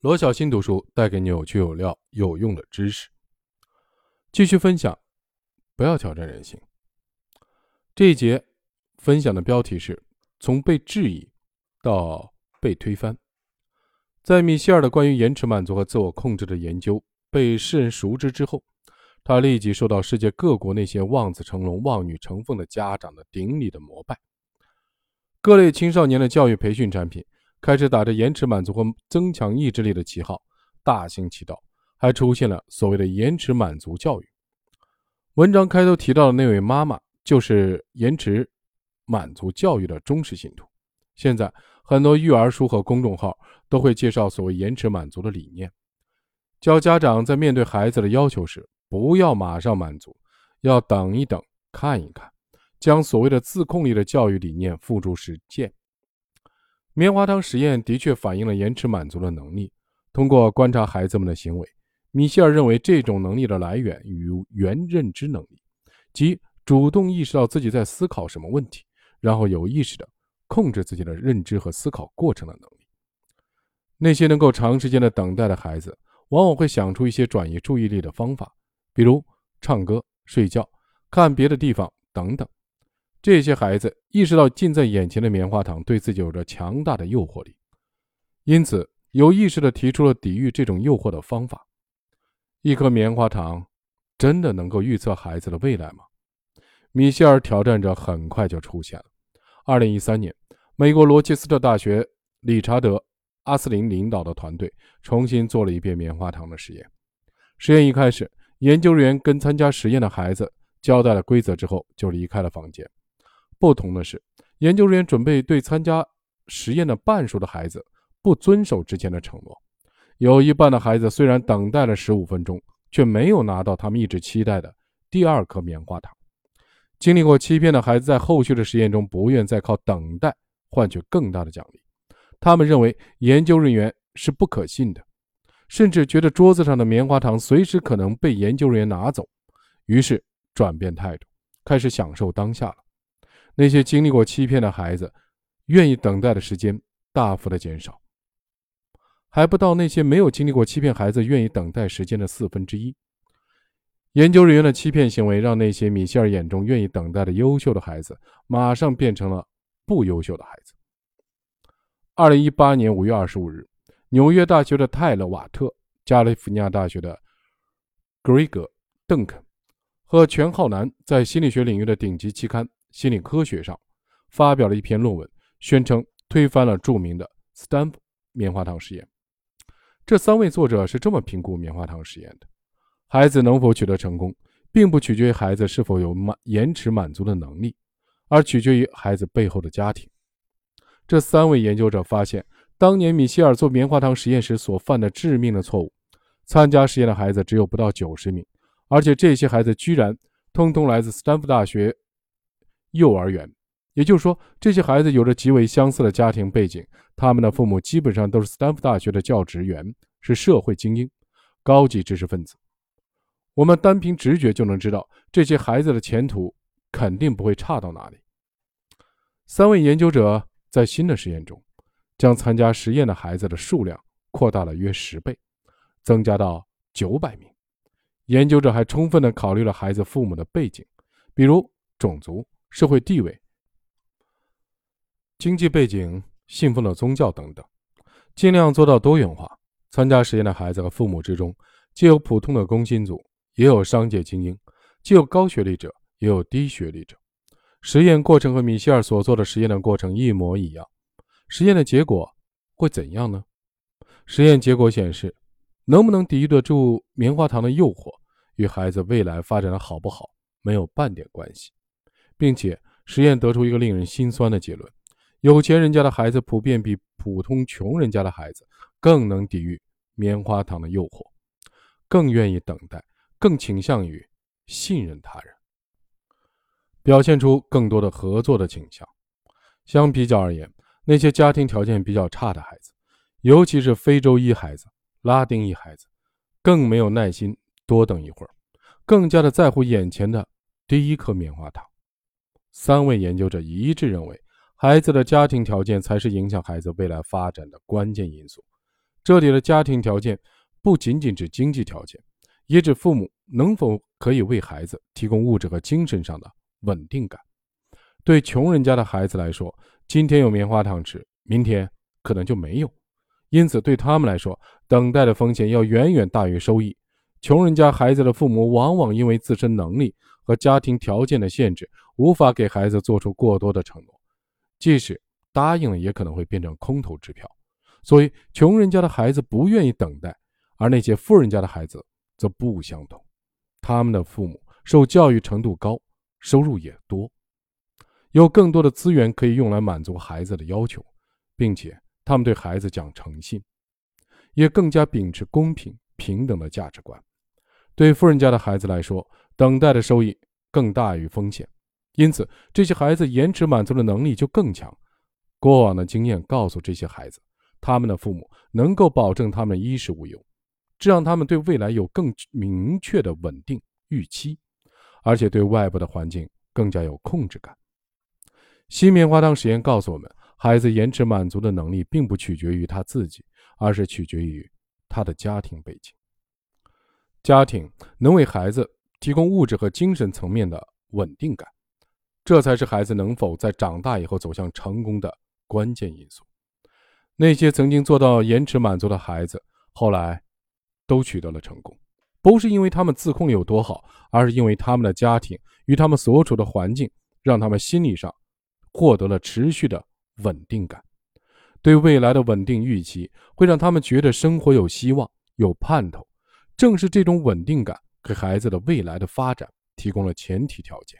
罗小新读书带给你有趣有料有用的知识。继续分享，不要挑战人性。这一节分享的标题是从被质疑到被推翻。在米歇尔的关于延迟满足和自我控制的研究被世人熟知之后，他立即受到世界各国那些望子成龙、望女成凤的家长的顶礼的膜拜。各类青少年的教育培训产品。开始打着延迟满足和增强意志力的旗号大行其道，还出现了所谓的延迟满足教育。文章开头提到的那位妈妈就是延迟满足教育的忠实信徒。现在很多育儿书和公众号都会介绍所谓延迟满足的理念，教家长在面对孩子的要求时，不要马上满足，要等一等，看一看，将所谓的自控力的教育理念付诸实践。棉花糖实验的确反映了延迟满足的能力。通过观察孩子们的行为，米歇尔认为这种能力的来源与原认知能力，即主动意识到自己在思考什么问题，然后有意识地控制自己的认知和思考过程的能力。那些能够长时间的等待的孩子，往往会想出一些转移注意力的方法，比如唱歌、睡觉、看别的地方等等。这些孩子意识到近在眼前的棉花糖对自己有着强大的诱惑力，因此有意识地提出了抵御这种诱惑的方法。一颗棉花糖真的能够预测孩子的未来吗？米歇尔挑战者很快就出现了。二零一三年，美国罗切斯特大学理查德·阿斯林领导的团队重新做了一遍棉花糖的实验。实验一开始，研究人员跟参加实验的孩子交代了规则之后，就离开了房间。不同的是，研究人员准备对参加实验的半数的孩子不遵守之前的承诺。有一半的孩子虽然等待了十五分钟，却没有拿到他们一直期待的第二颗棉花糖。经历过欺骗的孩子在后续的实验中不愿再靠等待换取更大的奖励。他们认为研究人员是不可信的，甚至觉得桌子上的棉花糖随时可能被研究人员拿走。于是转变态度，开始享受当下了。那些经历过欺骗的孩子，愿意等待的时间大幅的减少，还不到那些没有经历过欺骗孩子愿意等待时间的四分之一。研究人员的欺骗行为，让那些米歇尔眼中愿意等待的优秀的孩子，马上变成了不优秀的孩子。二零一八年五月二十五日，纽约大学的泰勒·瓦特、加利福尼亚大学的格瑞格·邓肯和全浩南在心理学领域的顶级期刊。心理科学上发表了一篇论文，宣称推翻了著名的斯坦福棉花糖实验。这三位作者是这么评估棉花糖实验的：孩子能否取得成功，并不取决于孩子是否有满延迟满足的能力，而取决于孩子背后的家庭。这三位研究者发现，当年米歇尔做棉花糖实验时所犯的致命的错误：参加实验的孩子只有不到九十名，而且这些孩子居然通通来自斯坦福大学。幼儿园，也就是说，这些孩子有着极为相似的家庭背景，他们的父母基本上都是斯坦福大学的教职员，是社会精英、高级知识分子。我们单凭直觉就能知道，这些孩子的前途肯定不会差到哪里。三位研究者在新的实验中，将参加实验的孩子的数量扩大了约十倍，增加到九百名。研究者还充分地考虑了孩子父母的背景，比如种族。社会地位、经济背景、信奉的宗教等等，尽量做到多元化。参加实验的孩子和父母之中，既有普通的工薪族，也有商界精英；既有高学历者，也有低学历者。实验过程和米歇尔所做的实验的过程一模一样。实验的结果会怎样呢？实验结果显示，能不能抵御得住棉花糖的诱惑，与孩子未来发展的好不好没有半点关系。并且实验得出一个令人心酸的结论：有钱人家的孩子普遍比普通穷人家的孩子更能抵御棉花糖的诱惑，更愿意等待，更倾向于信任他人，表现出更多的合作的倾向。相比较而言，那些家庭条件比较差的孩子，尤其是非洲裔孩子、拉丁裔孩子，更没有耐心多等一会儿，更加的在乎眼前的第一颗棉花糖。三位研究者一致认为，孩子的家庭条件才是影响孩子未来发展的关键因素。这里的家庭条件不仅仅指经济条件，也指父母能否可以为孩子提供物质和精神上的稳定感。对穷人家的孩子来说，今天有棉花糖吃，明天可能就没有，因此对他们来说，等待的风险要远远大于收益。穷人家孩子的父母往往因为自身能力和家庭条件的限制，无法给孩子做出过多的承诺，即使答应了，也可能会变成空头支票。所以，穷人家的孩子不愿意等待，而那些富人家的孩子则不相同。他们的父母受教育程度高，收入也多。有更多的资源可以用来满足孩子的要求，并且他们对孩子讲诚信，也更加秉持公平平等的价值观。对富人家的孩子来说，等待的收益更大于风险，因此这些孩子延迟满足的能力就更强。过往的经验告诉这些孩子，他们的父母能够保证他们衣食无忧，这让他们对未来有更明确的稳定预期，而且对外部的环境更加有控制感。新棉花糖实验告诉我们，孩子延迟满足的能力并不取决于他自己，而是取决于他的家庭背景。家庭能为孩子提供物质和精神层面的稳定感，这才是孩子能否在长大以后走向成功的关键因素。那些曾经做到延迟满足的孩子，后来都取得了成功，不是因为他们自控有多好，而是因为他们的家庭与他们所处的环境，让他们心理上。获得了持续的稳定感，对未来的稳定预期会让他们觉得生活有希望、有盼头。正是这种稳定感，给孩子的未来的发展提供了前提条件。